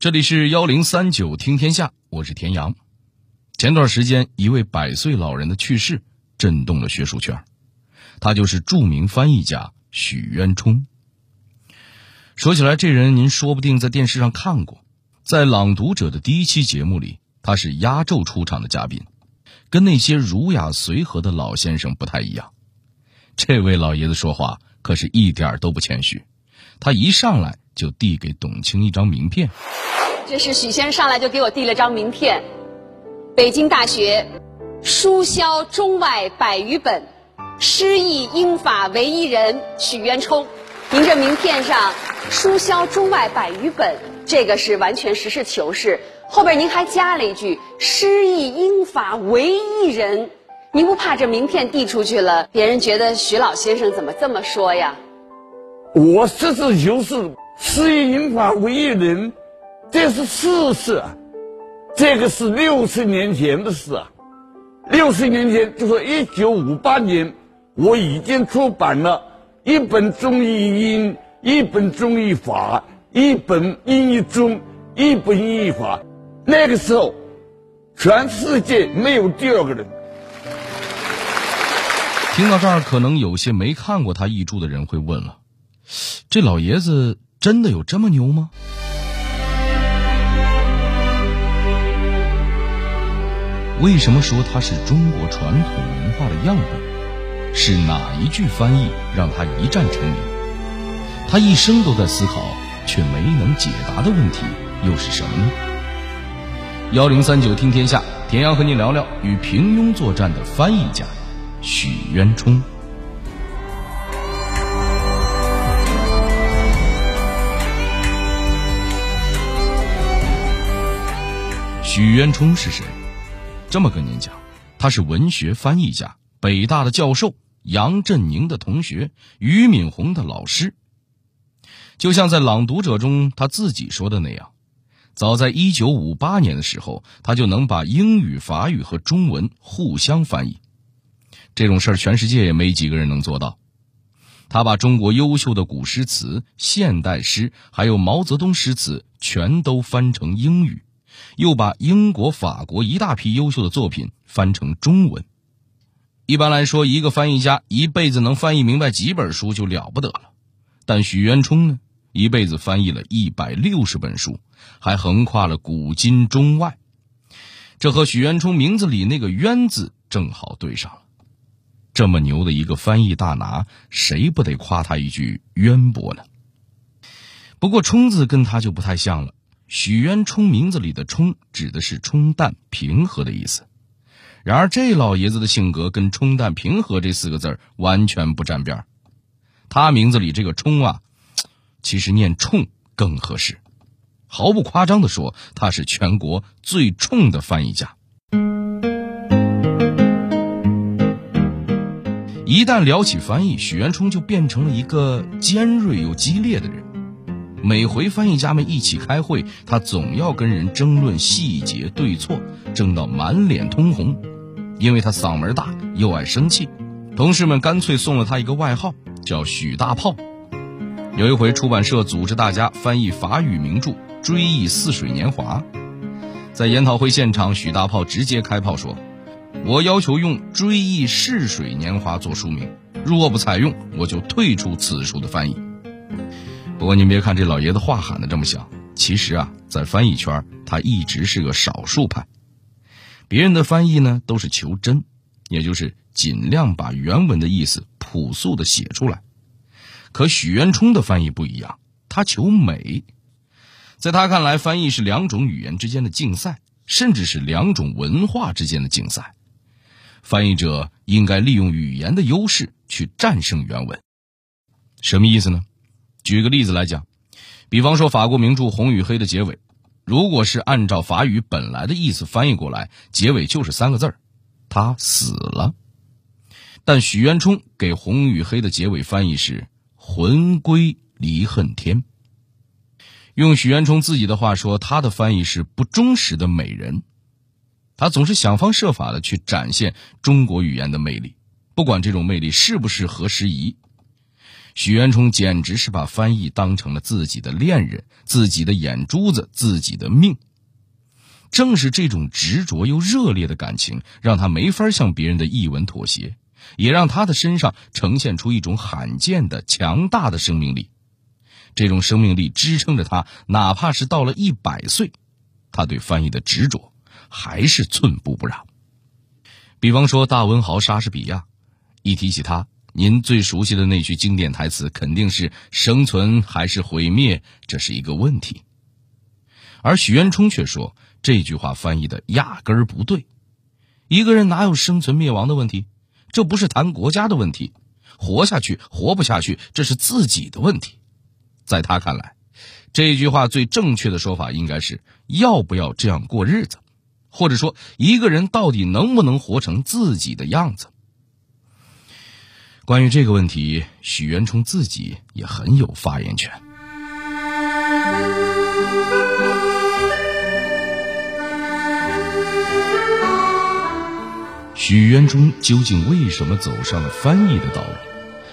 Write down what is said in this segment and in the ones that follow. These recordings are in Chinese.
这里是幺零三九听天下，我是田阳。前段时间，一位百岁老人的去世震动了学术圈，他就是著名翻译家许渊冲。说起来，这人您说不定在电视上看过，在《朗读者》的第一期节目里，他是压轴出场的嘉宾，跟那些儒雅随和的老先生不太一样。这位老爷子说话可是一点都不谦虚，他一上来就递给董卿一张名片。这是许先生上来就给我递了张名片，北京大学书销中外百余本，诗意英法唯一人许渊冲。您这名片上书销中外百余本，这个是完全实事求是。后边您还加了一句诗意英法唯一人，您不怕这名片递出去了，别人觉得许老先生怎么这么说呀？我实事求是，诗意英法为一人。这是事实啊，这个是六十年前的事啊。六十年前，就是一九五八年，我已经出版了一本中医英，一本中医法，一本英译中，一本英译法。那个时候，全世界没有第二个人。听到这儿，可能有些没看过他译著的人会问了：这老爷子真的有这么牛吗？为什么说他是中国传统文化的样本？是哪一句翻译让他一战成名？他一生都在思考却没能解答的问题又是什么呢？幺零三九听天下，田阳和你聊聊与平庸作战的翻译家许渊冲。许渊冲是谁？这么跟您讲，他是文学翻译家，北大的教授，杨振宁的同学，俞敏洪的老师。就像在《朗读者》中他自己说的那样，早在一九五八年的时候，他就能把英语、法语和中文互相翻译。这种事儿，全世界也没几个人能做到。他把中国优秀的古诗词、现代诗，还有毛泽东诗词，全都翻成英语。又把英国、法国一大批优秀的作品翻成中文。一般来说，一个翻译家一辈子能翻译明白几本书就了不得了。但许渊冲呢，一辈子翻译了一百六十本书，还横跨了古今中外。这和许渊冲名字里那个“渊”字正好对上了。这么牛的一个翻译大拿，谁不得夸他一句渊博呢？不过“冲”字跟他就不太像了。许渊冲名字里的“冲”指的是冲淡、平和的意思，然而这老爷子的性格跟“冲淡、平和”这四个字完全不沾边他名字里这个“冲”啊，其实念“冲”更合适。毫不夸张的说，他是全国最冲的翻译家。一旦聊起翻译，许渊冲就变成了一个尖锐又激烈的人。每回翻译家们一起开会，他总要跟人争论细节对错，争到满脸通红。因为他嗓门大又爱生气，同事们干脆送了他一个外号，叫“许大炮”。有一回，出版社组织大家翻译法语名著《追忆似水年华》，在研讨会现场，许大炮直接开炮说：“我要求用‘追忆似水年华’做书名，若不采用，我就退出此书的翻译。”不过您别看这老爷子话喊的这么响，其实啊，在翻译圈他一直是个少数派。别人的翻译呢都是求真，也就是尽量把原文的意思朴素的写出来。可许渊冲的翻译不一样，他求美。在他看来，翻译是两种语言之间的竞赛，甚至是两种文化之间的竞赛。翻译者应该利用语言的优势去战胜原文。什么意思呢？举个例子来讲，比方说法国名著《红与黑》的结尾，如果是按照法语本来的意思翻译过来，结尾就是三个字儿：“他死了。”但许渊冲给《红与黑》的结尾翻译是“魂归离恨天”。用许渊冲自己的话说，他的翻译是不忠实的美人。他总是想方设法的去展现中国语言的魅力，不管这种魅力是不是合时宜。许渊冲简直是把翻译当成了自己的恋人、自己的眼珠子、自己的命。正是这种执着又热烈的感情，让他没法向别人的译文妥协，也让他的身上呈现出一种罕见的强大的生命力。这种生命力支撑着他，哪怕是到了一百岁，他对翻译的执着还是寸步不让。比方说，大文豪莎士比亚，一提起他，您最熟悉的那句经典台词肯定是“生存还是毁灭，这是一个问题”。而许渊冲却说。这句话翻译的压根儿不对，一个人哪有生存灭亡的问题？这不是谈国家的问题，活下去活不下去，这是自己的问题。在他看来，这句话最正确的说法应该是要不要这样过日子，或者说一个人到底能不能活成自己的样子。关于这个问题，许渊冲自己也很有发言权。许渊冲究竟为什么走上了翻译的道路？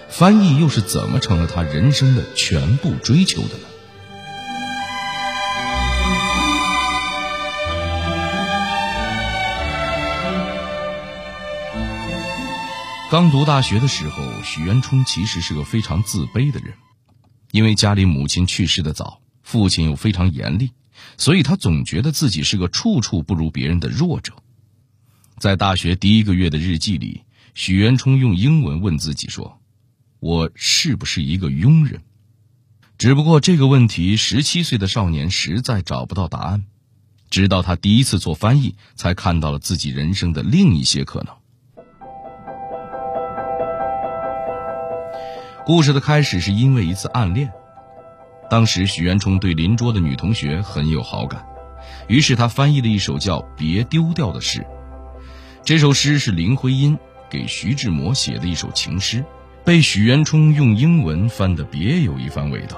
翻译又是怎么成了他人生的全部追求的呢？刚读大学的时候，许渊冲其实是个非常自卑的人，因为家里母亲去世的早，父亲又非常严厉，所以他总觉得自己是个处处不如别人的弱者。在大学第一个月的日记里，许渊冲用英文问自己说：“我是不是一个庸人？”只不过这个问题，十七岁的少年实在找不到答案。直到他第一次做翻译，才看到了自己人生的另一些可能。故事的开始是因为一次暗恋，当时许渊冲对邻桌的女同学很有好感，于是他翻译了一首叫《别丢掉》的诗。这首诗是林徽因给徐志摩写的一首情诗，被许渊冲用英文翻得别有一番味道。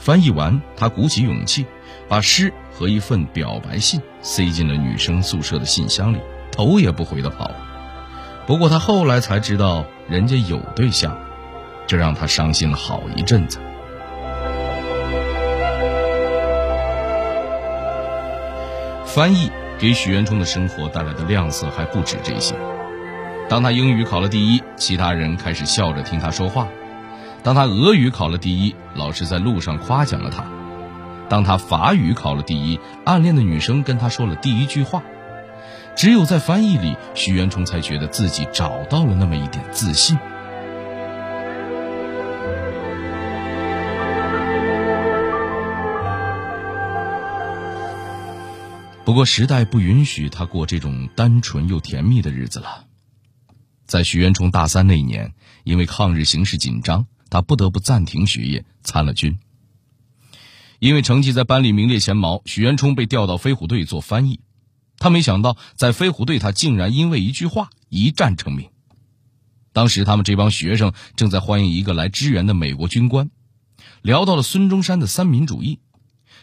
翻译完，他鼓起勇气，把诗和一份表白信塞进了女生宿舍的信箱里，头也不回地跑了。不过他后来才知道，人家有对象，这让他伤心了好一阵子。翻译。给许渊冲的生活带来的亮色还不止这些。当他英语考了第一，其他人开始笑着听他说话；当他俄语考了第一，老师在路上夸奖了他；当他法语考了第一，暗恋的女生跟他说了第一句话。只有在翻译里，许渊冲才觉得自己找到了那么一点自信。不过时代不允许他过这种单纯又甜蜜的日子了。在许渊冲大三那一年，因为抗日形势紧张，他不得不暂停学业，参了军。因为成绩在班里名列前茅，许渊冲被调到飞虎队做翻译。他没想到，在飞虎队，他竟然因为一句话一战成名。当时他们这帮学生正在欢迎一个来支援的美国军官，聊到了孙中山的三民主义。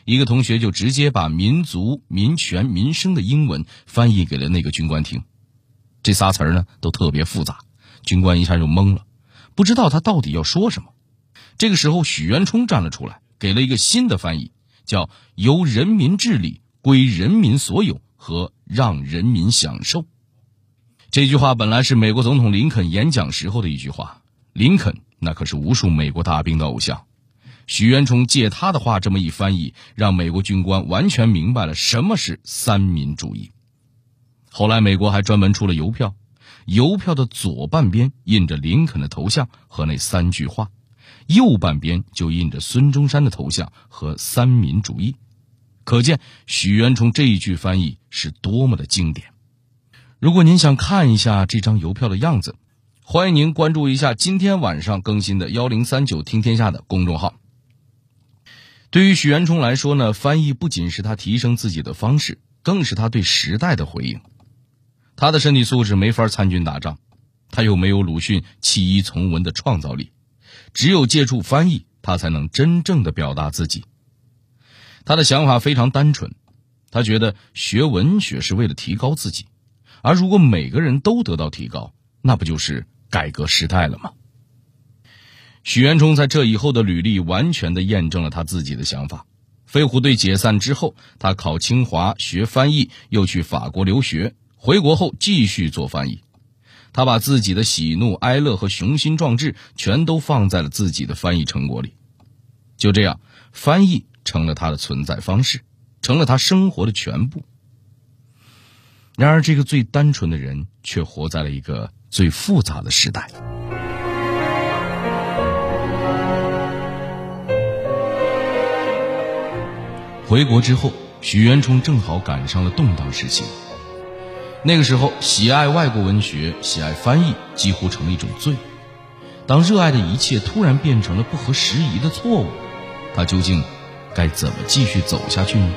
一个同学就直接把“民族、民权、民生”的英文翻译给了那个军官听，这仨词儿呢都特别复杂，军官一下就懵了，不知道他到底要说什么。这个时候，许渊冲站了出来，给了一个新的翻译，叫“由人民治理，归人民所有”和“让人民享受”。这句话本来是美国总统林肯演讲时候的一句话，林肯那可是无数美国大兵的偶像。许渊冲借他的话这么一翻译，让美国军官完全明白了什么是三民主义。后来，美国还专门出了邮票，邮票的左半边印着林肯的头像和那三句话，右半边就印着孙中山的头像和三民主义。可见许渊冲这一句翻译是多么的经典。如果您想看一下这张邮票的样子，欢迎您关注一下今天晚上更新的幺零三九听天下的公众号。对于许渊冲来说呢，翻译不仅是他提升自己的方式，更是他对时代的回应。他的身体素质没法参军打仗，他又没有鲁迅弃医从文的创造力，只有借助翻译，他才能真正的表达自己。他的想法非常单纯，他觉得学文学是为了提高自己，而如果每个人都得到提高，那不就是改革时代了吗？许渊冲在这以后的履历完全的验证了他自己的想法。飞虎队解散之后，他考清华学翻译，又去法国留学，回国后继续做翻译。他把自己的喜怒哀乐和雄心壮志全都放在了自己的翻译成果里。就这样，翻译成了他的存在方式，成了他生活的全部。然而，这个最单纯的人却活在了一个最复杂的时代。回国之后，许渊冲正好赶上了动荡时期。那个时候，喜爱外国文学、喜爱翻译几乎成了一种罪。当热爱的一切突然变成了不合时宜的错误，他究竟该怎么继续走下去呢？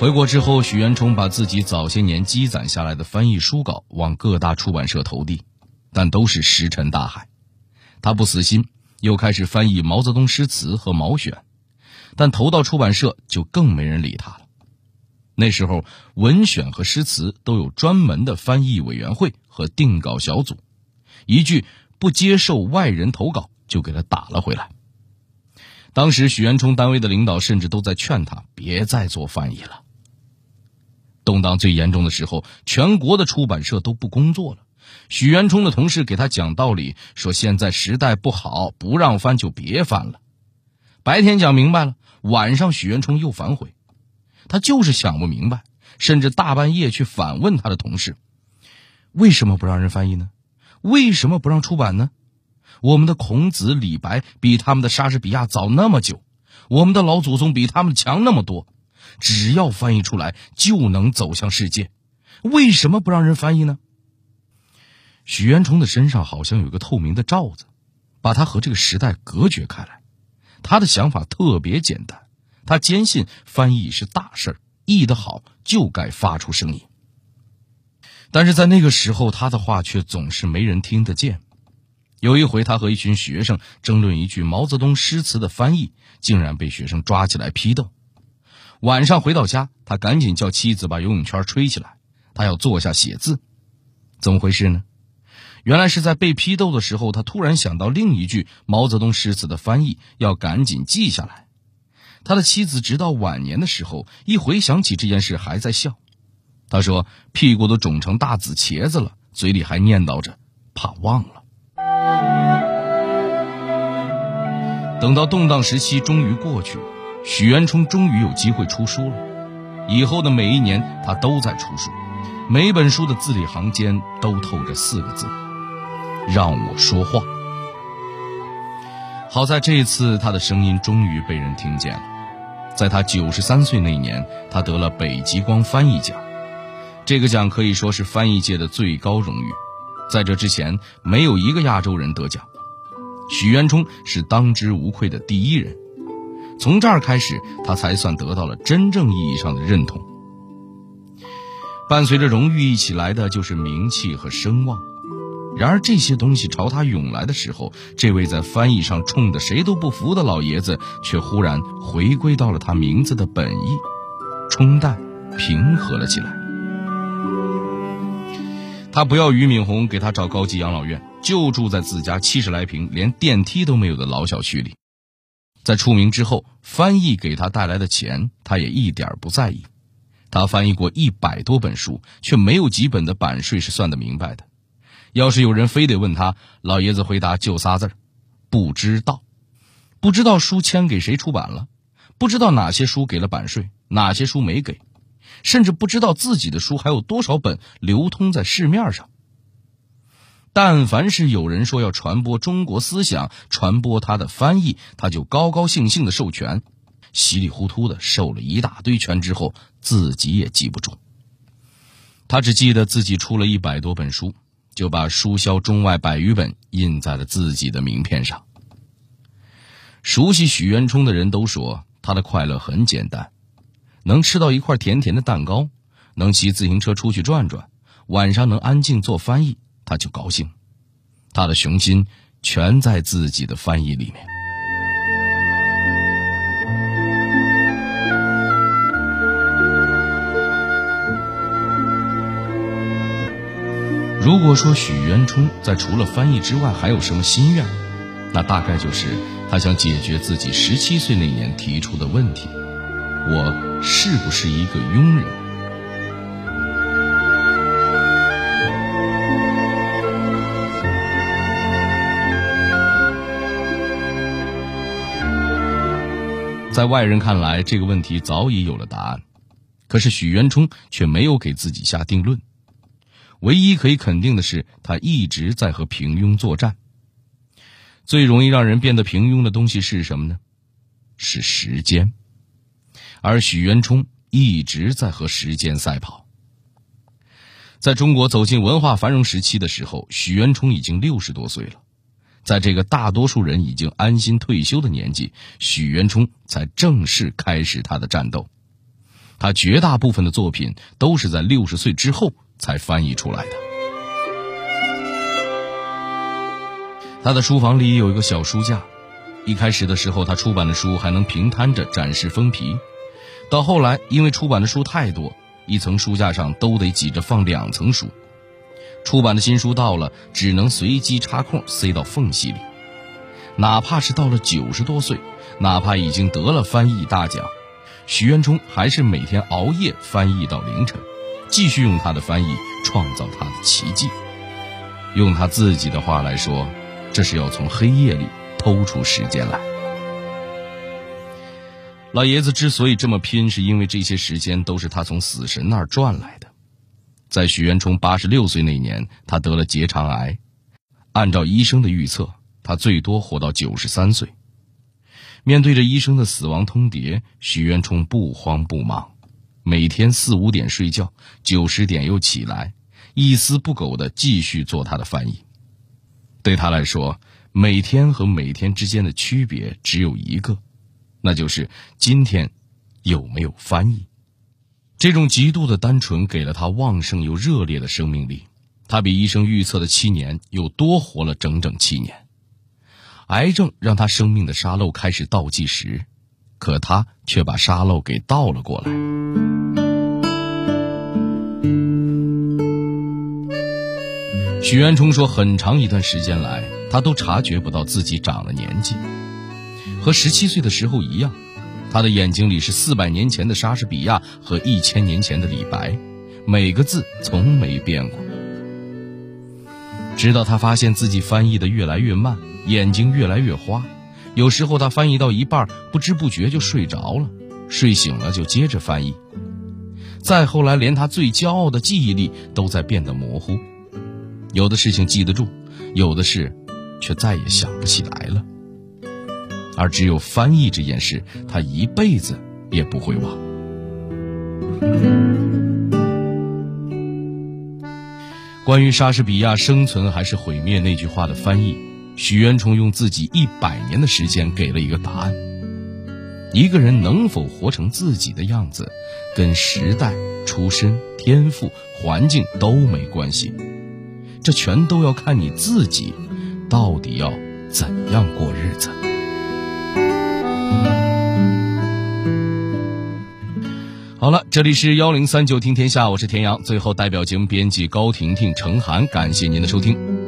回国之后，许渊冲把自己早些年积攒下来的翻译书稿往各大出版社投递，但都是石沉大海。他不死心，又开始翻译毛泽东诗词和毛选，但投到出版社就更没人理他了。那时候，文选和诗词都有专门的翻译委员会和定稿小组，一句不接受外人投稿就给他打了回来。当时许渊冲单位的领导甚至都在劝他别再做翻译了。动荡最严重的时候，全国的出版社都不工作了。许渊冲的同事给他讲道理，说现在时代不好，不让翻就别翻了。白天讲明白了，晚上许渊冲又反悔，他就是想不明白，甚至大半夜去反问他的同事：为什么不让人翻译呢？为什么不让出版呢？我们的孔子、李白比他们的莎士比亚早那么久，我们的老祖宗比他们强那么多，只要翻译出来就能走向世界，为什么不让人翻译呢？许渊冲的身上好像有个透明的罩子，把他和这个时代隔绝开来。他的想法特别简单，他坚信翻译是大事儿，译得好就该发出声音。但是在那个时候，他的话却总是没人听得见。有一回，他和一群学生争论一句毛泽东诗词的翻译，竟然被学生抓起来批斗。晚上回到家，他赶紧叫妻子把游泳圈吹起来，他要坐下写字。怎么回事呢？原来是在被批斗的时候，他突然想到另一句毛泽东诗词的翻译，要赶紧记下来。他的妻子直到晚年的时候，一回想起这件事还在笑。他说：“屁股都肿成大紫茄子了，嘴里还念叨着，怕忘了。”等到动荡时期终于过去，许渊冲终于有机会出书了。以后的每一年，他都在出书，每本书的字里行间都透着四个字。让我说话。好在这一次，他的声音终于被人听见了。在他九十三岁那年，他得了北极光翻译奖，这个奖可以说是翻译界的最高荣誉。在这之前，没有一个亚洲人得奖，许渊冲是当之无愧的第一人。从这儿开始，他才算得到了真正意义上的认同。伴随着荣誉一起来的就是名气和声望。然而这些东西朝他涌来的时候，这位在翻译上冲的谁都不服的老爷子，却忽然回归到了他名字的本意，冲淡、平和了起来。他不要俞敏洪给他找高级养老院，就住在自家七十来平、连电梯都没有的老小区里。在出名之后，翻译给他带来的钱，他也一点不在意。他翻译过一百多本书，却没有几本的版税是算得明白的。要是有人非得问他，老爷子回答就仨字儿：不知道。不知道书签给谁出版了，不知道哪些书给了版税，哪些书没给，甚至不知道自己的书还有多少本流通在市面上。但凡是有人说要传播中国思想，传播他的翻译，他就高高兴兴的授权，稀里糊涂的授了一大堆权之后，自己也记不住。他只记得自己出了一百多本书。就把书销中外百余本印在了自己的名片上。熟悉许渊冲的人都说，他的快乐很简单，能吃到一块甜甜的蛋糕，能骑自行车出去转转，晚上能安静做翻译，他就高兴。他的雄心全在自己的翻译里面。如果说许渊冲在除了翻译之外还有什么心愿，那大概就是他想解决自己十七岁那年提出的问题：我是不是一个庸人？在外人看来，这个问题早已有了答案，可是许渊冲却没有给自己下定论。唯一可以肯定的是，他一直在和平庸作战。最容易让人变得平庸的东西是什么呢？是时间。而许渊冲一直在和时间赛跑。在中国走进文化繁荣时期的时候，许渊冲已经六十多岁了。在这个大多数人已经安心退休的年纪，许渊冲才正式开始他的战斗。他绝大部分的作品都是在六十岁之后才翻译出来的。他的书房里有一个小书架，一开始的时候，他出版的书还能平摊着展示封皮，到后来，因为出版的书太多，一层书架上都得挤着放两层书。出版的新书到了，只能随机插空塞到缝隙里。哪怕是到了九十多岁，哪怕已经得了翻译大奖，许渊冲还是每天熬夜翻译到凌晨，继续用他的翻译创造他的奇迹。用他自己的话来说，这是要从黑夜里偷出时间来。老爷子之所以这么拼，是因为这些时间都是他从死神那儿赚来的。在许渊冲八十六岁那年，他得了结肠癌。按照医生的预测，他最多活到九十三岁。面对着医生的死亡通牒，许渊冲不慌不忙，每天四五点睡觉，九十点又起来，一丝不苟地继续做他的翻译。对他来说，每天和每天之间的区别只有一个，那就是今天有没有翻译。这种极度的单纯给了他旺盛又热烈的生命力，他比医生预测的七年又多活了整整七年。癌症让他生命的沙漏开始倒计时，可他却把沙漏给倒了过来。许渊冲说：“很长一段时间来，他都察觉不到自己长了年纪，和十七岁的时候一样。”他的眼睛里是四百年前的莎士比亚和一千年前的李白，每个字从没变过。直到他发现自己翻译的越来越慢，眼睛越来越花，有时候他翻译到一半，不知不觉就睡着了，睡醒了就接着翻译。再后来，连他最骄傲的记忆力都在变得模糊，有的事情记得住，有的事却再也想不起来了。而只有翻译这件事，他一辈子也不会忘。关于莎士比亚生存还是毁灭那句话的翻译，许渊冲用自己一百年的时间给了一个答案：一个人能否活成自己的样子，跟时代、出身、天赋、环境都没关系，这全都要看你自己，到底要怎样过日子。好了，这里是幺零三九听天下，我是田阳。最后，代表节目编辑高婷婷、程涵，感谢您的收听。